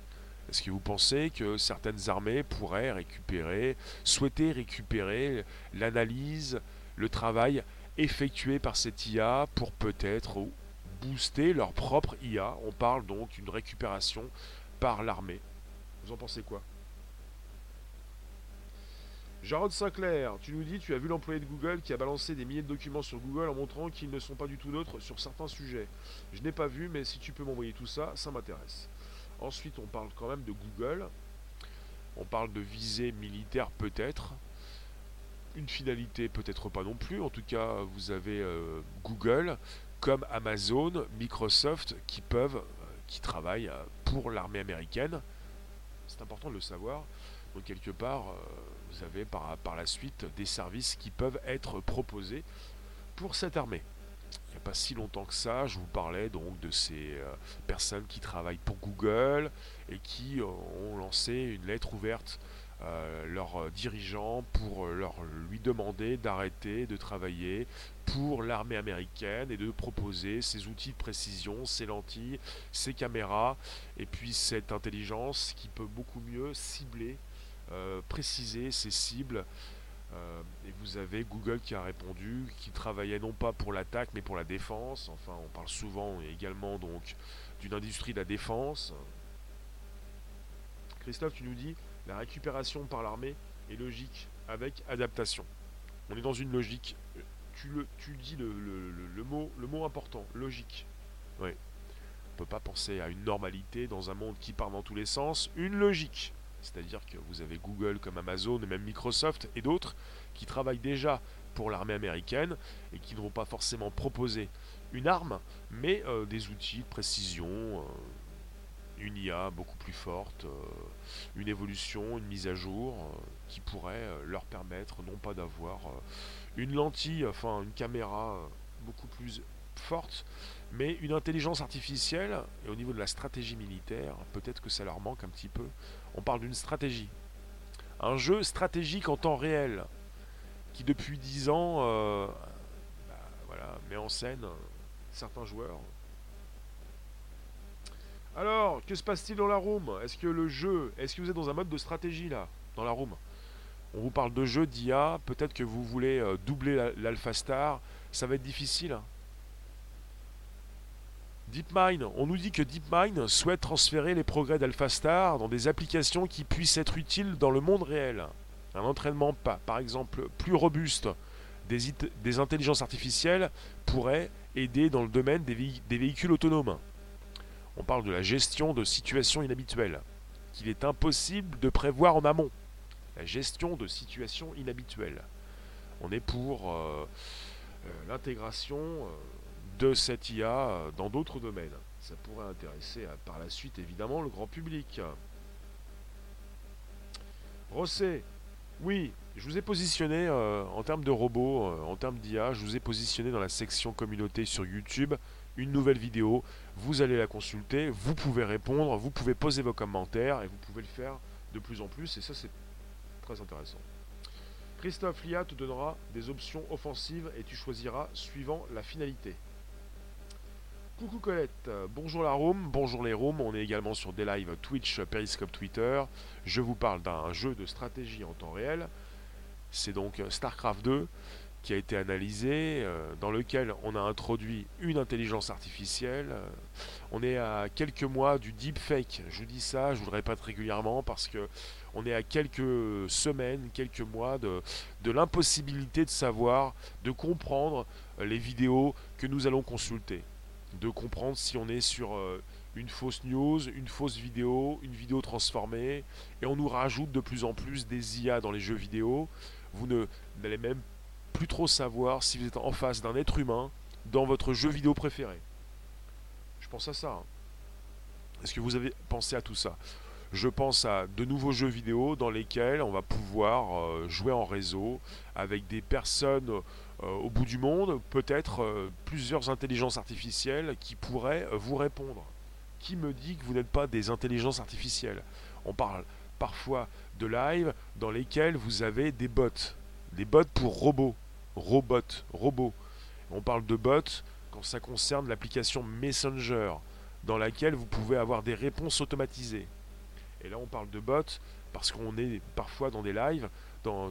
Est-ce que vous pensez que certaines armées pourraient récupérer, souhaiter récupérer l'analyse, le travail effectué par cette IA pour peut-être booster leur propre IA On parle donc d'une récupération par l'armée. Vous en pensez quoi? Jarod Sinclair, tu nous dis, tu as vu l'employé de Google qui a balancé des milliers de documents sur Google en montrant qu'ils ne sont pas du tout neutres sur certains sujets. Je n'ai pas vu, mais si tu peux m'envoyer tout ça, ça m'intéresse. Ensuite, on parle quand même de Google. On parle de visée militaire peut-être. Une finalité peut-être pas non plus. En tout cas, vous avez euh, Google comme Amazon, Microsoft qui peuvent, euh, qui travaillent euh, pour l'armée américaine. C'est important de le savoir. Donc quelque part, vous avez par, par la suite des services qui peuvent être proposés pour cette armée. Il n'y a pas si longtemps que ça, je vous parlais donc de ces euh, personnes qui travaillent pour Google et qui euh, ont lancé une lettre ouverte euh, leurs dirigeants pour leur lui demander d'arrêter de travailler pour l'armée américaine et de proposer ces outils de précision, ces lentilles, ces caméras et puis cette intelligence qui peut beaucoup mieux cibler euh, préciser ses cibles. Euh, et vous avez Google qui a répondu, qui travaillait non pas pour l'attaque mais pour la défense. Enfin, on parle souvent également donc d'une industrie de la défense. Christophe, tu nous dis la récupération par l'armée est logique avec adaptation. On est dans une logique. Tu, le, tu dis le, mot, important, logique. Oui. On peut pas penser à une normalité dans un monde qui part dans tous les sens. Une logique. C'est-à-dire que vous avez Google comme Amazon et même Microsoft et d'autres qui travaillent déjà pour l'armée américaine et qui ne vont pas forcément proposer une arme, mais euh, des outils de précision, euh, une IA beaucoup plus forte, euh, une évolution, une mise à jour qui pourrait leur permettre non pas d'avoir une lentille, enfin une caméra beaucoup plus forte, mais une intelligence artificielle, et au niveau de la stratégie militaire, peut-être que ça leur manque un petit peu, on parle d'une stratégie. Un jeu stratégique en temps réel, qui depuis 10 ans euh, bah, met en scène certains joueurs. Alors, que se passe-t-il dans la room? Est-ce que le jeu, est-ce que vous êtes dans un mode de stratégie là, dans la room? On vous parle de jeu d'IA, peut-être que vous voulez euh, doubler l'Alpha Star, ça va être difficile. Hein. DeepMind, on nous dit que DeepMind souhaite transférer les progrès d'AlphaStar dans des applications qui puissent être utiles dans le monde réel. Un entraînement, par exemple, plus robuste des, intelligences artificielles pourrait aider dans le domaine des véhicules autonomes. On parle de la gestion de situations inhabituelles, qu'il est impossible de prévoir en amont. La gestion de situations inhabituelles. On est pour euh, euh, l'intégration. Euh, de cette IA dans d'autres domaines. Ça pourrait intéresser par la suite évidemment le grand public. Rossé, oui, je vous ai positionné en termes de robots, en termes d'IA, je vous ai positionné dans la section communauté sur YouTube une nouvelle vidéo. Vous allez la consulter, vous pouvez répondre, vous pouvez poser vos commentaires et vous pouvez le faire de plus en plus et ça c'est très intéressant. Christophe Lia te donnera des options offensives et tu choisiras suivant la finalité. Coucou Colette, bonjour la room, bonjour les rooms, on est également sur des lives Twitch, Periscope, Twitter. Je vous parle d'un jeu de stratégie en temps réel. C'est donc StarCraft 2 qui a été analysé, euh, dans lequel on a introduit une intelligence artificielle. Euh, on est à quelques mois du deepfake. Je vous dis ça, je vous le répète régulièrement parce que on est à quelques semaines, quelques mois de, de l'impossibilité de savoir, de comprendre les vidéos que nous allons consulter. De comprendre si on est sur euh, une fausse news, une fausse vidéo, une vidéo transformée. Et on nous rajoute de plus en plus des IA dans les jeux vidéo. Vous n'allez même plus trop savoir si vous êtes en face d'un être humain dans votre jeu vidéo préféré. Je pense à ça. Hein. Est-ce que vous avez pensé à tout ça? Je pense à de nouveaux jeux vidéo dans lesquels on va pouvoir euh, jouer en réseau avec des personnes euh, au bout du monde, peut-être euh, plusieurs intelligences artificielles qui pourraient vous répondre. Qui me dit que vous n'êtes pas des intelligences artificielles? On parle parfois de live dans lesquels vous avez des bots. Des bots pour robots. Robots, robots. On parle de bots quand ça concerne l'application Messenger, dans laquelle vous pouvez avoir des réponses automatisées. Et là, on parle de bots parce qu'on est parfois dans des lives,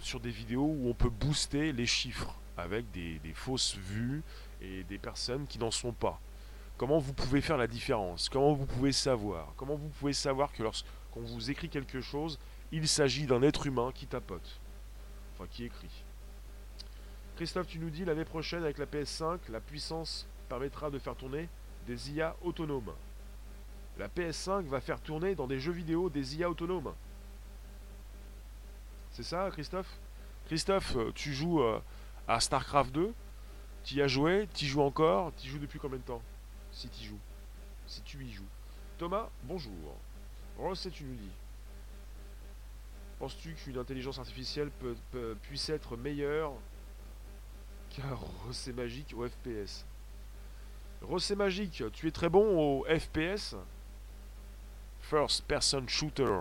sur des vidéos où on peut booster les chiffres avec des, des fausses vues et des personnes qui n'en sont pas. Comment vous pouvez faire la différence? Comment vous pouvez savoir? Comment vous pouvez savoir que lorsqu'on vous écrit quelque chose, il s'agit d'un être humain qui tapote? Enfin, qui écrit? Christophe, tu nous dis l'année prochaine avec la PS5, la puissance permettra de faire tourner des IA autonomes. La PS5 va faire tourner dans des jeux vidéo des IA autonomes. C'est ça, Christophe? Christophe, euh, tu joues euh, à StarCraft 2 Tu y as joué Tu y joues encore Tu y joues depuis combien de temps? Si tu y joues. Si tu y joues. Thomas, bonjour. Ross, tu nous dis. Penses-tu qu'une intelligence artificielle puisse être meilleure Rossé Magique au FPS. Rossé Magique, tu es très bon au FPS First Person Shooter.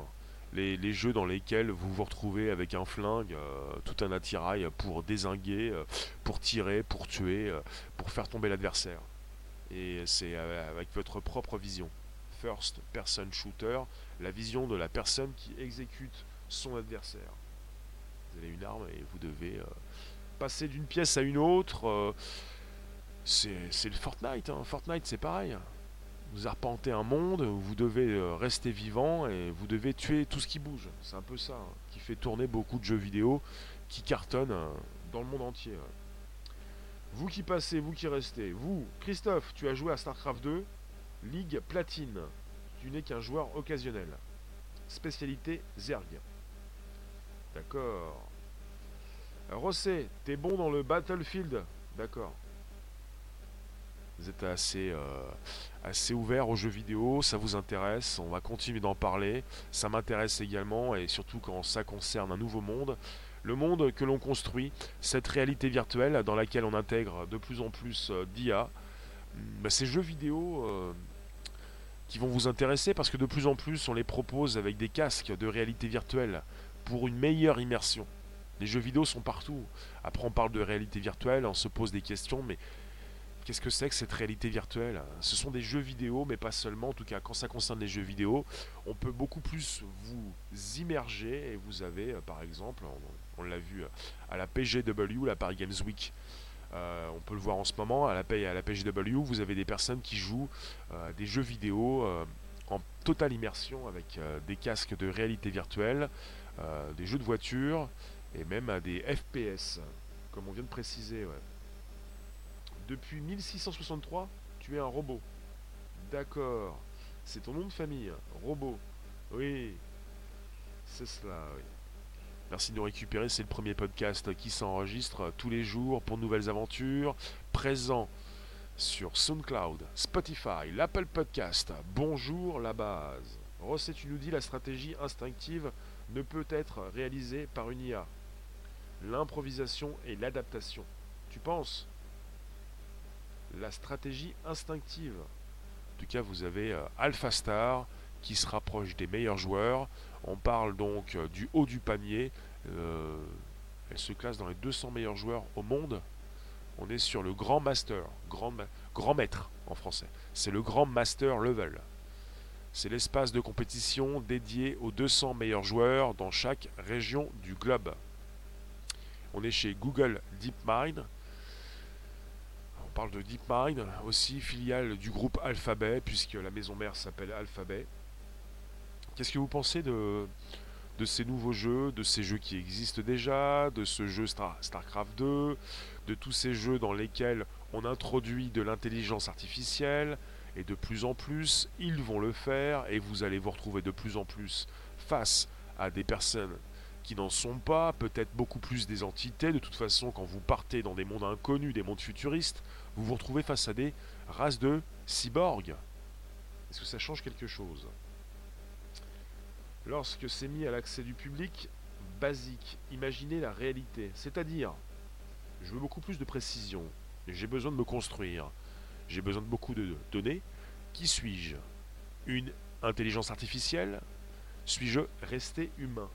Les, jeux dans lesquels vous vous retrouvez avec un flingue, euh, tout un attirail pour désinguer, euh, pour tirer, pour tuer, euh, pour faire tomber l'adversaire. Et c'est avec votre propre vision. First Person Shooter, la vision de la personne qui exécute son adversaire. Vous avez une arme et vous devez passer d'une pièce à une autre. Euh, c'est le Fortnite. Hein. Fortnite, c'est pareil. Vous arpentez un monde où vous devez euh, rester vivant et vous devez tuer tout ce qui bouge. C'est un peu ça hein, qui fait tourner beaucoup de jeux vidéo qui cartonnent euh, dans le monde entier. Vous qui passez, vous qui restez. Vous, Christophe, tu as joué à StarCraft 2, Ligue Platine. Tu n'es qu'un joueur occasionnel. Spécialité Zerg. D'accord. Rossé, t'es bon dans le Battlefield D'accord. Vous êtes assez, euh, assez ouvert aux jeux vidéo, ça vous intéresse, on va continuer d'en parler. Ça m'intéresse également, et surtout quand ça concerne un nouveau monde. Le monde que l'on construit, cette réalité virtuelle dans laquelle on intègre de plus en plus euh, d'IA, bah, ces jeux vidéo euh, qui vont vous intéresser parce que de plus en plus on les propose avec des casques de réalité virtuelle pour une meilleure immersion. Les jeux vidéo sont partout. Après, on parle de réalité virtuelle, on se pose des questions, mais qu'est-ce que c'est que cette réalité virtuelle? Ce sont des jeux vidéo, mais pas seulement. En tout cas, quand ça concerne les jeux vidéo, on peut beaucoup plus vous immerger. Et vous avez, euh, par exemple, on, l'a vu euh, à la PGW, la Paris Games Week. Euh, on peut le voir en ce moment à la, à la PGW, vous avez des personnes qui jouent des jeux vidéo en totale immersion avec des casques de réalité virtuelle, des jeux de voiture, et même à des FPS, comme on vient de préciser. Depuis 1663, tu es un robot. D'accord. C'est ton nom de famille, robot. Oui. C'est cela, oui. Merci de nous récupérer, c'est le premier podcast qui s'enregistre tous les jours pour nouvelles aventures, présent sur SoundCloud, Spotify, l'Apple Podcast. Bonjour la base. Rosset, tu nous dis la stratégie instinctive ne peut être réalisé par une IA. L'improvisation et l'adaptation. Tu penses? La stratégie instinctive. En tout cas, vous avez euh, AlphaStar qui se rapproche des meilleurs joueurs. On parle donc euh, du haut du panier. Euh, elle se classe dans les 200 meilleurs joueurs au monde. On est sur le grand master, grand, grand maître en français. C'est le grand master level. C'est l'espace de compétition dédié aux 200 meilleurs joueurs dans chaque région du globe. On est chez Google DeepMind. On parle de DeepMind, aussi filiale du groupe Alphabet, puisque la maison mère s'appelle Alphabet. Qu'est-ce que vous pensez de, ces nouveaux jeux, de ces jeux qui existent déjà, de ce jeu StarCraft 2, de tous ces jeux dans lesquels on introduit de l'intelligence artificielle, et de plus en plus, ils vont le faire, et vous allez vous retrouver de plus en plus face à des personnes qui n'en sont pas, peut-être beaucoup plus des entités. De toute façon, quand vous partez dans des mondes inconnus, des mondes futuristes, vous vous retrouvez face à des races de cyborgs. Est-ce que ça change quelque chose? Lorsque c'est mis à l'accès du public, basique, imaginez la réalité. C'est-à-dire, je veux beaucoup plus de précision, j'ai besoin de me construire, j'ai besoin de beaucoup de données. Qui suis-je? Une intelligence artificielle? Suis-je resté humain?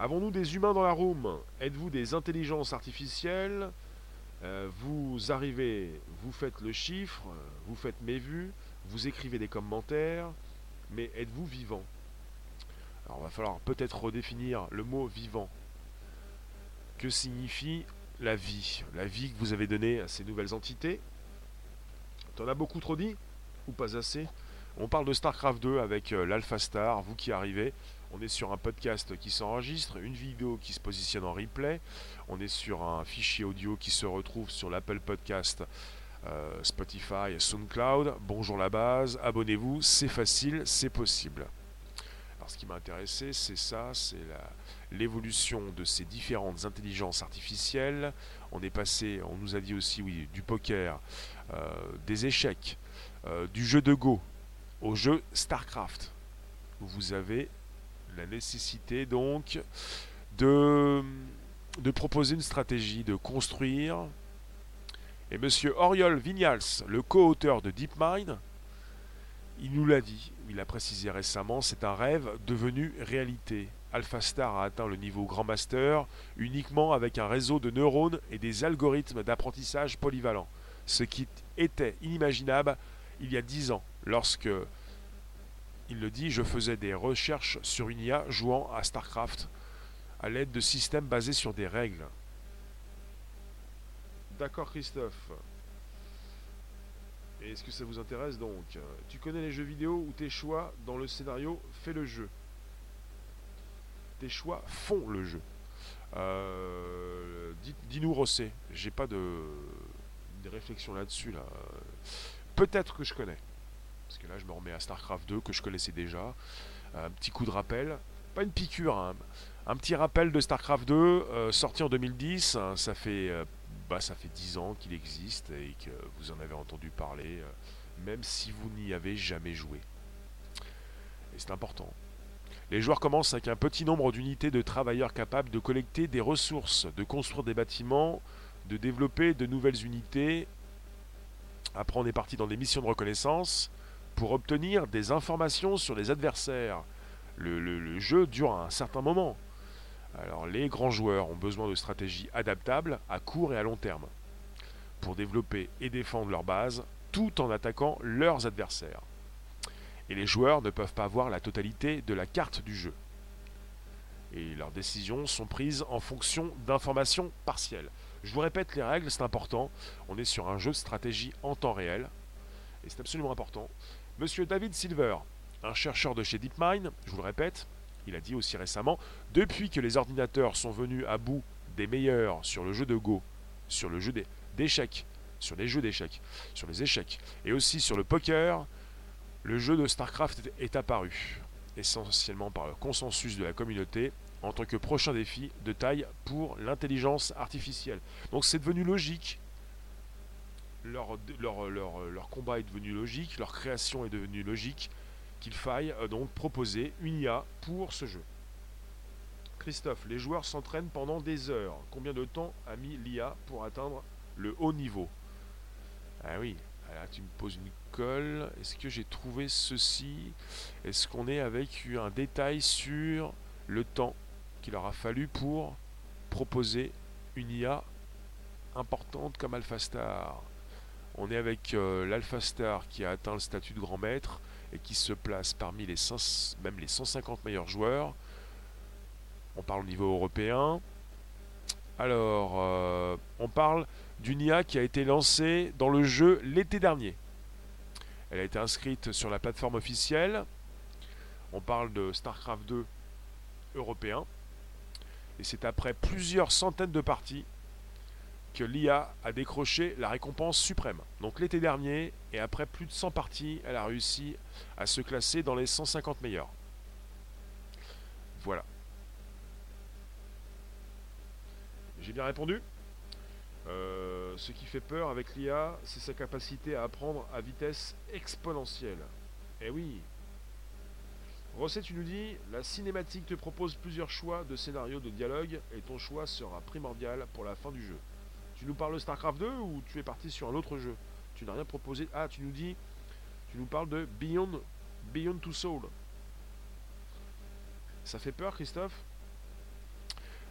Avons-nous des humains dans la room? Êtes-vous des intelligences artificielles? Euh, Vous arrivez, vous faites le chiffre, vous faites mes vues, vous écrivez des commentaires, mais êtes-vous vivant? Alors il va falloir peut-être redéfinir le mot vivant. Que signifie la vie? La vie que vous avez donnée à ces nouvelles entités? T'en as beaucoup trop dit? Ou pas assez? On parle de StarCraft 2 avec euh, l'Alpha Star, vous qui arrivez. On est sur un podcast qui s'enregistre, une vidéo qui se positionne en replay. On est sur un fichier audio qui se retrouve sur l'Apple Podcast, euh, Spotify, SoundCloud. Bonjour la base, abonnez-vous, c'est facile, c'est possible ce qui m'a intéressé, c'est ça, c'est l'évolution de ces différentes intelligences artificielles. On est passé, on nous a dit aussi, oui, du poker, euh, des échecs, euh, du jeu de Go au jeu StarCraft. Vous avez la nécessité donc de, proposer une stratégie, de construire. Et monsieur Oriol Vignals, le co-auteur de DeepMind, il nous l'a dit, il a précisé récemment, c'est un rêve devenu réalité. AlphaStar a atteint le niveau Grand Master uniquement avec un réseau de neurones et des algorithmes d'apprentissage polyvalents, ce qui était inimaginable il y a dix ans, lorsque, il le dit, je faisais des recherches sur une IA jouant à StarCraft à l'aide de systèmes basés sur des règles. D'accord Christophe est-ce que ça vous intéresse donc? Tu connais les jeux vidéo où tes choix dans le scénario fait le jeu. Tes choix font le jeu. Euh, Dis-nous Rosset, j'ai pas de, réflexion là-dessus. Là. Peut-être que je connais. Parce que là je me remets à StarCraft 2 que je connaissais déjà. Un petit coup de rappel. Pas une piqûre, hein. un petit rappel de StarCraft 2, euh, sorti en 2010. ça fait euh, bah, ça fait 10 ans qu'il existe et que vous en avez entendu parler, euh, même si vous n'y avez jamais joué. Et c'est important. Les joueurs commencent avec un petit nombre d'unités de travailleurs capables de collecter des ressources, de construire des bâtiments, de développer de nouvelles unités. Après, on est parti dans des missions de reconnaissance pour obtenir des informations sur les adversaires. le jeu dure un certain moment. Alors les grands joueurs ont besoin de stratégies adaptables à court et à long terme pour développer et défendre leur base tout en attaquant leurs adversaires. Et les joueurs ne peuvent pas voir la totalité de la carte du jeu. Et leurs décisions sont prises en fonction d'informations partielles. Je vous répète les règles, c'est important. On est sur un jeu de stratégie en temps réel. Et c'est absolument important. Monsieur David Silver, un chercheur de chez DeepMind, je vous le répète, il a dit aussi récemment, depuis que les ordinateurs sont venus à bout des meilleurs sur le jeu de Go, sur le jeu d'échecs, sur les jeux d'échecs, sur les échecs, et aussi sur le poker, le jeu de StarCraft est apparu, essentiellement par le consensus de la communauté, en tant que prochain défi de taille pour l'intelligence artificielle. Donc c'est devenu logique. Leur, combat est devenu logique, leur création est devenue logique, qu'il faille euh, donc proposer une IA pour ce jeu. Christophe, les joueurs s'entraînent pendant des heures. Combien de temps a mis l'IA pour atteindre le haut niveau? Ah oui, là tu me poses une colle. Est-ce que j'ai trouvé ceci? Est-ce qu'on est avec un détail sur le temps qu'il aura fallu pour proposer une IA importante comme AlphaStar On est avec euh, l'AlphaStar qui a atteint le statut de grand maître et qui se place parmi les même les 150 meilleurs joueurs. On parle au niveau européen. Alors, euh, on parle d'une IA qui a été lancée dans le jeu l'été dernier. Elle a été inscrite sur la plateforme officielle. On parle de StarCraft 2 européen. Et c'est après plusieurs centaines de parties que l'IA a décroché la récompense suprême. Donc l'été dernier, et après plus de 100 parties, elle a réussi à se classer dans les 150 meilleurs. Voilà. J'ai bien répondu? Euh, Ce qui fait peur avec l'IA, c'est sa capacité à apprendre à vitesse exponentielle. Eh oui Rosset, tu nous dis, la cinématique te propose plusieurs choix de scénarios de dialogue et ton choix sera primordial pour la fin du jeu. Tu nous parles de StarCraft 2 ou tu es parti sur un autre jeu? Tu n'as rien proposé. Ah, tu nous dis, tu nous parles de Beyond, Beyond Two Soul. Ça fait peur, Christophe?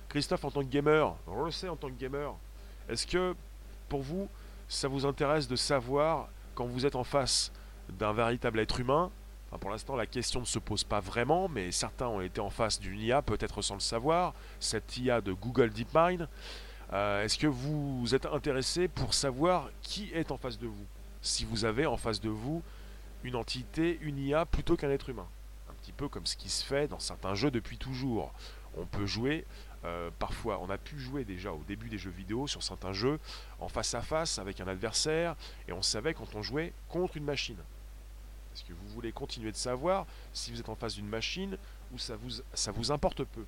Christophe en tant que gamer, Rosset en tant que gamer, est-ce que pour vous, ça vous intéresse de savoir quand vous êtes en face d'un véritable être humain? Pour l'instant, la question ne se pose pas vraiment, mais certains ont été en face d'une IA, peut-être sans le savoir, cette IA de Google DeepMind. Euh, est-ce que vous êtes intéressé pour savoir qui est en face de vous Si vous avez en face de vous une entité, une IA, plutôt qu'un être humain. Un petit peu comme ce qui se fait dans certains jeux depuis toujours. On peut jouer, euh, parfois, on a pu jouer déjà au début des jeux vidéo sur certains jeux en face à face avec un adversaire, et on savait quand on jouait contre une machine. Est-ce que vous voulez continuer de savoir si vous êtes en face d'une machine ou ça vous, ça vous importe peu?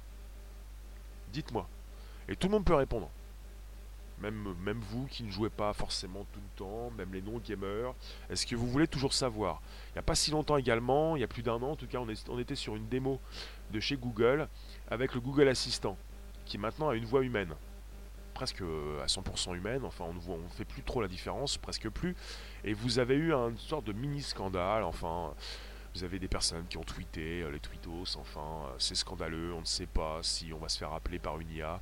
Dites-moi. Et tout le monde peut répondre. Même, vous qui ne jouez pas forcément tout le temps, même les non-gamers. Est-ce que vous voulez toujours savoir? Il n'y a pas si longtemps également, il y a plus d'un an en tout cas, on, était sur une démo de chez Google avec le Google Assistant, qui maintenant a une voix humaine presque à 100% humaine, enfin on ne on fait plus trop la différence, presque plus. Et vous avez eu une sorte de mini scandale, enfin vous avez des personnes qui ont tweeté, euh, les tweetos, enfin euh, c'est scandaleux, on ne sait pas si on va se faire appeler par une IA.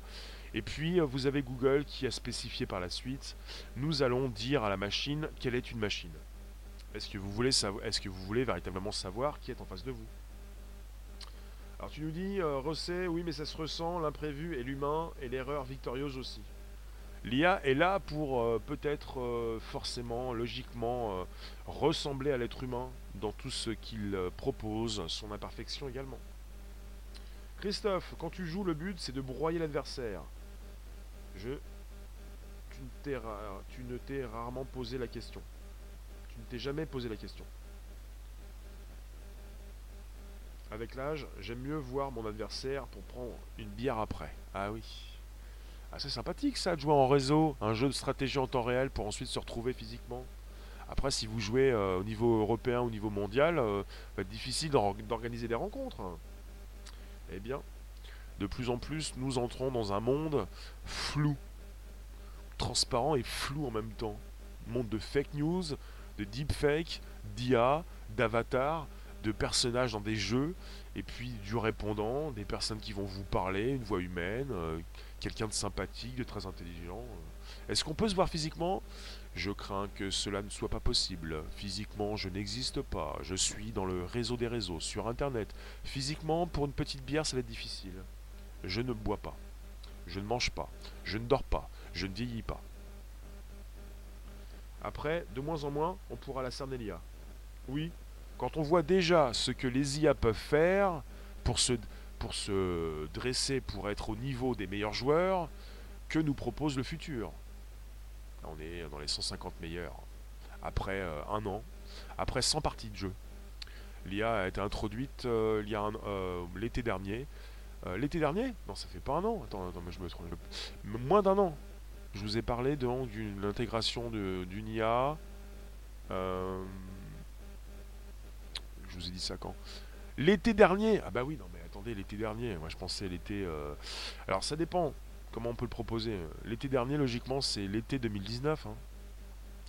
Et puis euh, vous avez Google qui a spécifié par la suite, nous allons dire à la machine quelle est une machine. Est-ce que vous voulez est-ce que vous voulez véritablement savoir qui est en face de vous? Alors tu nous dis, euh, Rosset, oui mais ça se ressent, l'imprévu et l'humain et l'erreur victorieuse aussi. L'IA est là pour euh, peut-être forcément, logiquement, ressembler à l'être humain dans tout ce qu'il propose, son imperfection également. Christophe, quand tu joues, le but c'est de broyer l'adversaire. Je. Tu ne t'es rarement posé la question. Tu ne t'es jamais posé la question. Avec l'âge, j'aime mieux voir mon adversaire pour prendre une bière après. Ah oui. Ah, c'est sympathique ça de jouer en réseau, un jeu de stratégie en temps réel pour ensuite se retrouver physiquement. Après, si vous jouez euh, au niveau européen, au niveau mondial, euh, va être difficile d'organiser des rencontres. Eh bien, de plus en plus, nous entrons dans un monde flou, transparent et flou en même temps. Monde de fake news, de deepfake, d'IA, d'avatar, de personnages dans des jeux, et puis du répondant, des personnes qui vont vous parler, une voix humaine, euh, quelqu'un de sympathique, de très intelligent. Euh. Est-ce qu'on peut se voir physiquement? Je crains que cela ne soit pas possible. Physiquement, je n'existe pas. Je suis dans le réseau des réseaux, sur Internet. Physiquement, pour une petite bière, ça va être difficile. Je ne bois pas. Je ne mange pas. Je ne dors pas. Je ne vieillis pas. Après, de moins en moins, on pourra la cerner l'IA. Oui, quand on voit déjà ce que les IA peuvent faire pour se, dresser, pour être au niveau des meilleurs joueurs, que nous propose le futur On est dans les 150 meilleurs. Après euh, un an, après 100 parties de jeu. L'IA a été introduite euh, il y a euh, l'été dernier. Non, ça fait pas un an. Attends, attends mais je me trompe. Moins d'un an. Je vous ai parlé d'une intégration d'une IA. Je vous ai dit ça quand? L'été dernier Ah bah oui, non mais attendez. l'été dernier. Moi, je pensais l'été. euh, Alors, ça dépend. Comment on peut le proposer L'été dernier, logiquement, c'est l'été 2019. hein.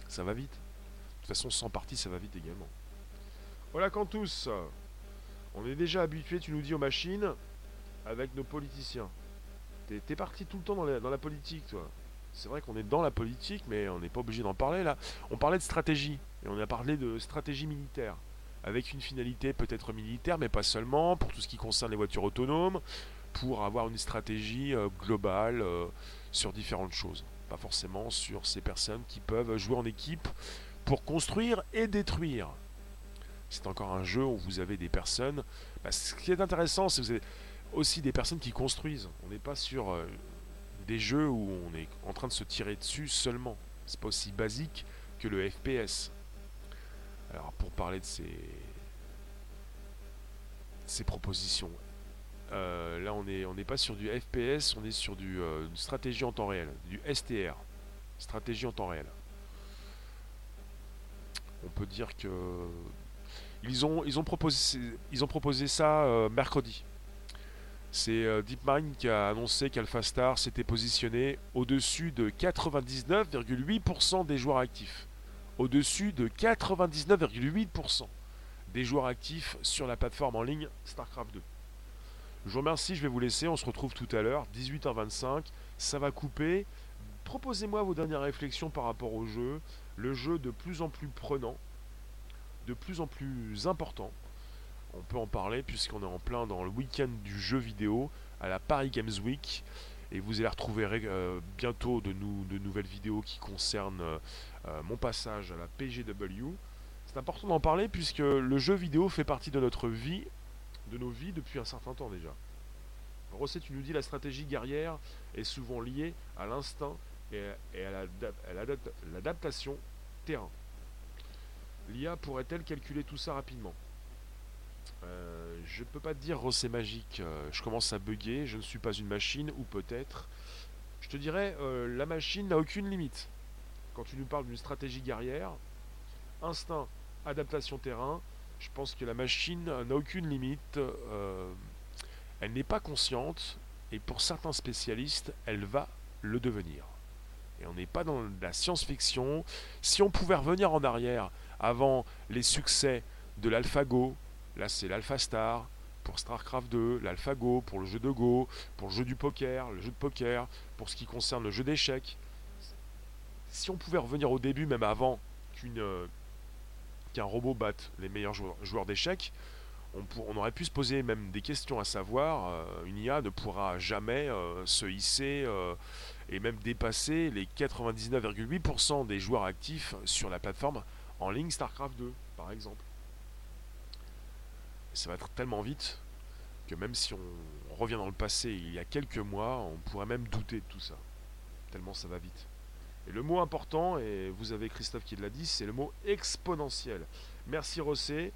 Ça va vite. De toute façon, sans partie, ça va vite également. Voilà, tous. On est déjà habitué, tu nous dis, aux machines avec nos politiciens. T'es t'es parti tout le temps dans la, dans la politique, toi. C'est vrai qu'on est dans la politique, mais on n'est pas obligé d'en parler là. On parlait de stratégie, et on a parlé de stratégie militaire, avec une finalité peut-être militaire, mais pas seulement, pour tout ce qui concerne les voitures autonomes, pour avoir une stratégie euh, globale euh, sur différentes choses. Pas forcément sur ces personnes qui peuvent jouer en équipe pour construire et détruire. C'est encore un jeu où vous avez des personnes. bah, ce qui est intéressant, c'est que vous avez aussi des personnes qui construisent. On n'est pas sur euh, des jeux où on est en train de se tirer dessus seulement. C'est pas aussi basique que le FPS. Alors pour parler de ces, ces propositions, euh, là on n'est on n'est pas sur du FPS, on est sur du, euh, une stratégie en temps réel, du STR, stratégie en temps réel. On peut dire que ils ont, ils ont, proposé, ils ont proposé ça mercredi. C'est euh, DeepMind qui a annoncé qu'AlphaStar s'était positionné au-dessus de 99,8% des joueurs actifs. Au-dessus de 99,8% des joueurs actifs sur la plateforme en ligne StarCraft 2. Je vous remercie, je vais vous laisser, on se retrouve tout à l'heure, 18h25, ça va couper. Proposez-moi vos dernières réflexions par rapport au jeu, le jeu de plus en plus prenant, de plus en plus important. On peut en parler puisqu'on est en plein dans le week-end du jeu vidéo à la Paris Games Week. Et vous allez retrouver euh, bientôt de, nou- de nouvelles vidéos qui concernent euh, euh, mon passage à la PGW. C'est important d'en parler puisque le jeu vidéo fait partie de notre vie, de nos vies depuis un certain temps déjà. Rosset, tu nous dis la stratégie guerrière est souvent liée à l'instinct et à, l'adaptation terrain. L'IA pourrait-elle calculer tout ça rapidement? Euh, Je peux pas te dire Rosset magique. euh, je commence à bugger. Je ne suis pas une machine ou peut-être. Je te dirais euh, la machine n'a aucune limite. Quand tu nous parles d'une stratégie guerrière, instinct, adaptation terrain, je pense que la machine n'a aucune limite. euh, elle n'est pas consciente et pour certains spécialistes, elle va le devenir. Et on n'est pas dans la science-fiction. Si on pouvait revenir en arrière avant les succès de l'AlphaGo, là c'est l'AlphaStar, pour StarCraft 2, l'AlphaGo, pour le jeu de Go, pour le jeu du poker, le jeu de poker, pour ce qui concerne le jeu d'échecs. Si on pouvait revenir au début, même avant euh, qu'un robot batte les meilleurs joueurs, d'échecs, on, aurait pu se poser même des questions à savoir, euh, une IA ne pourra jamais euh, se hisser et même dépasser les 99,8% des joueurs actifs sur la plateforme en ligne StarCraft 2, par exemple. Ça va être tellement vite que même si on revient dans le passé il y a quelques mois, on pourrait même douter de tout ça. Tellement ça va vite. Et le mot important, et vous avez Christophe qui l'a dit, c'est le mot exponentiel. Merci Rossé.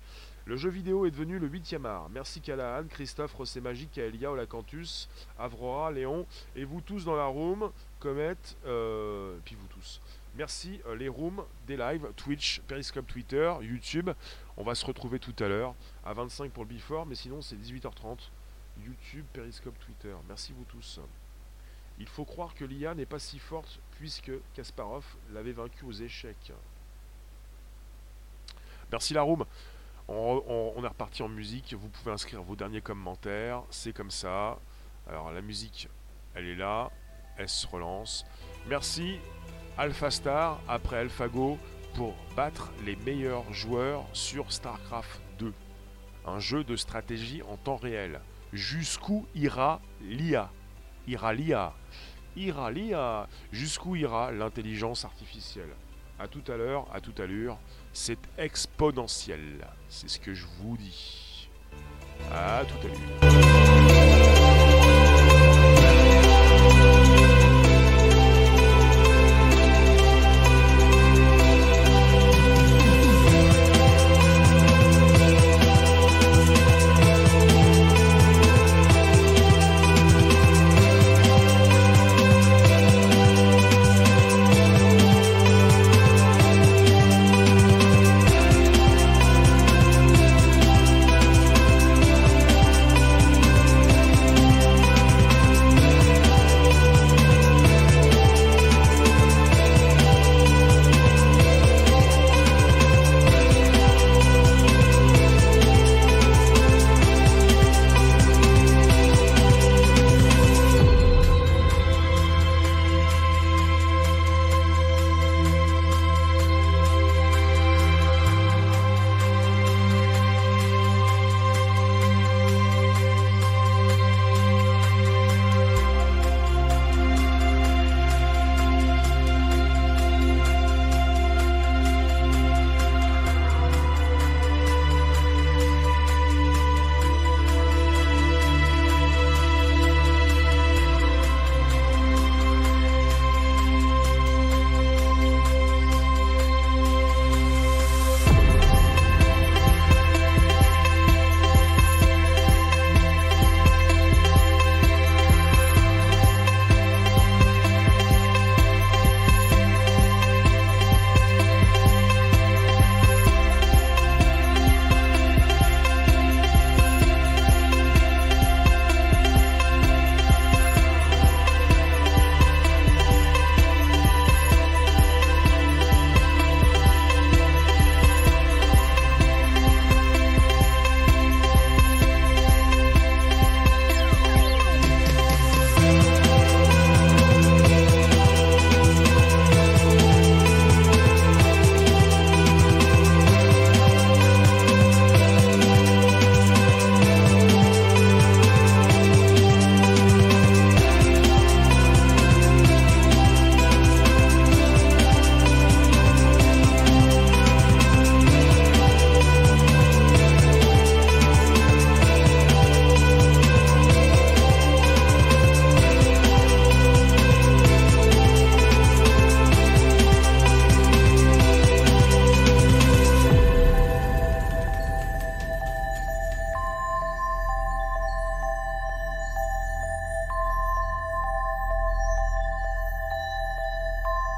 Le jeu vidéo est devenu le 8 art. Merci Callahan, Christophe, Rossé Magique, Kaelia, Olacantus, Avrora, Léon, et vous tous dans la room, Comet, euh, puis vous tous. Merci euh, les rooms, des lives, Twitch, Periscope Twitter, YouTube. On va se retrouver tout à l'heure à 25 pour le before, mais sinon c'est 18h30. YouTube, Periscope Twitter. Merci vous tous. Il faut croire que l'IA n'est pas si forte puisque Kasparov l'avait vaincu aux échecs. Merci la room. On, est reparti en musique. Vous pouvez inscrire vos derniers commentaires. C'est comme ça. Alors la musique, elle est là. Elle se relance. Merci AlphaStar après AlphaGo pour battre les meilleurs joueurs sur StarCraft 2. Un jeu de stratégie en temps réel. Jusqu'où ira l'IA Ira l'IA Ira l'IA Jusqu'où ira l'intelligence artificielle? À tout à l'heure, à toute allure, c'est exponentiel. C'est ce que je vous dis. À tout à l'heure.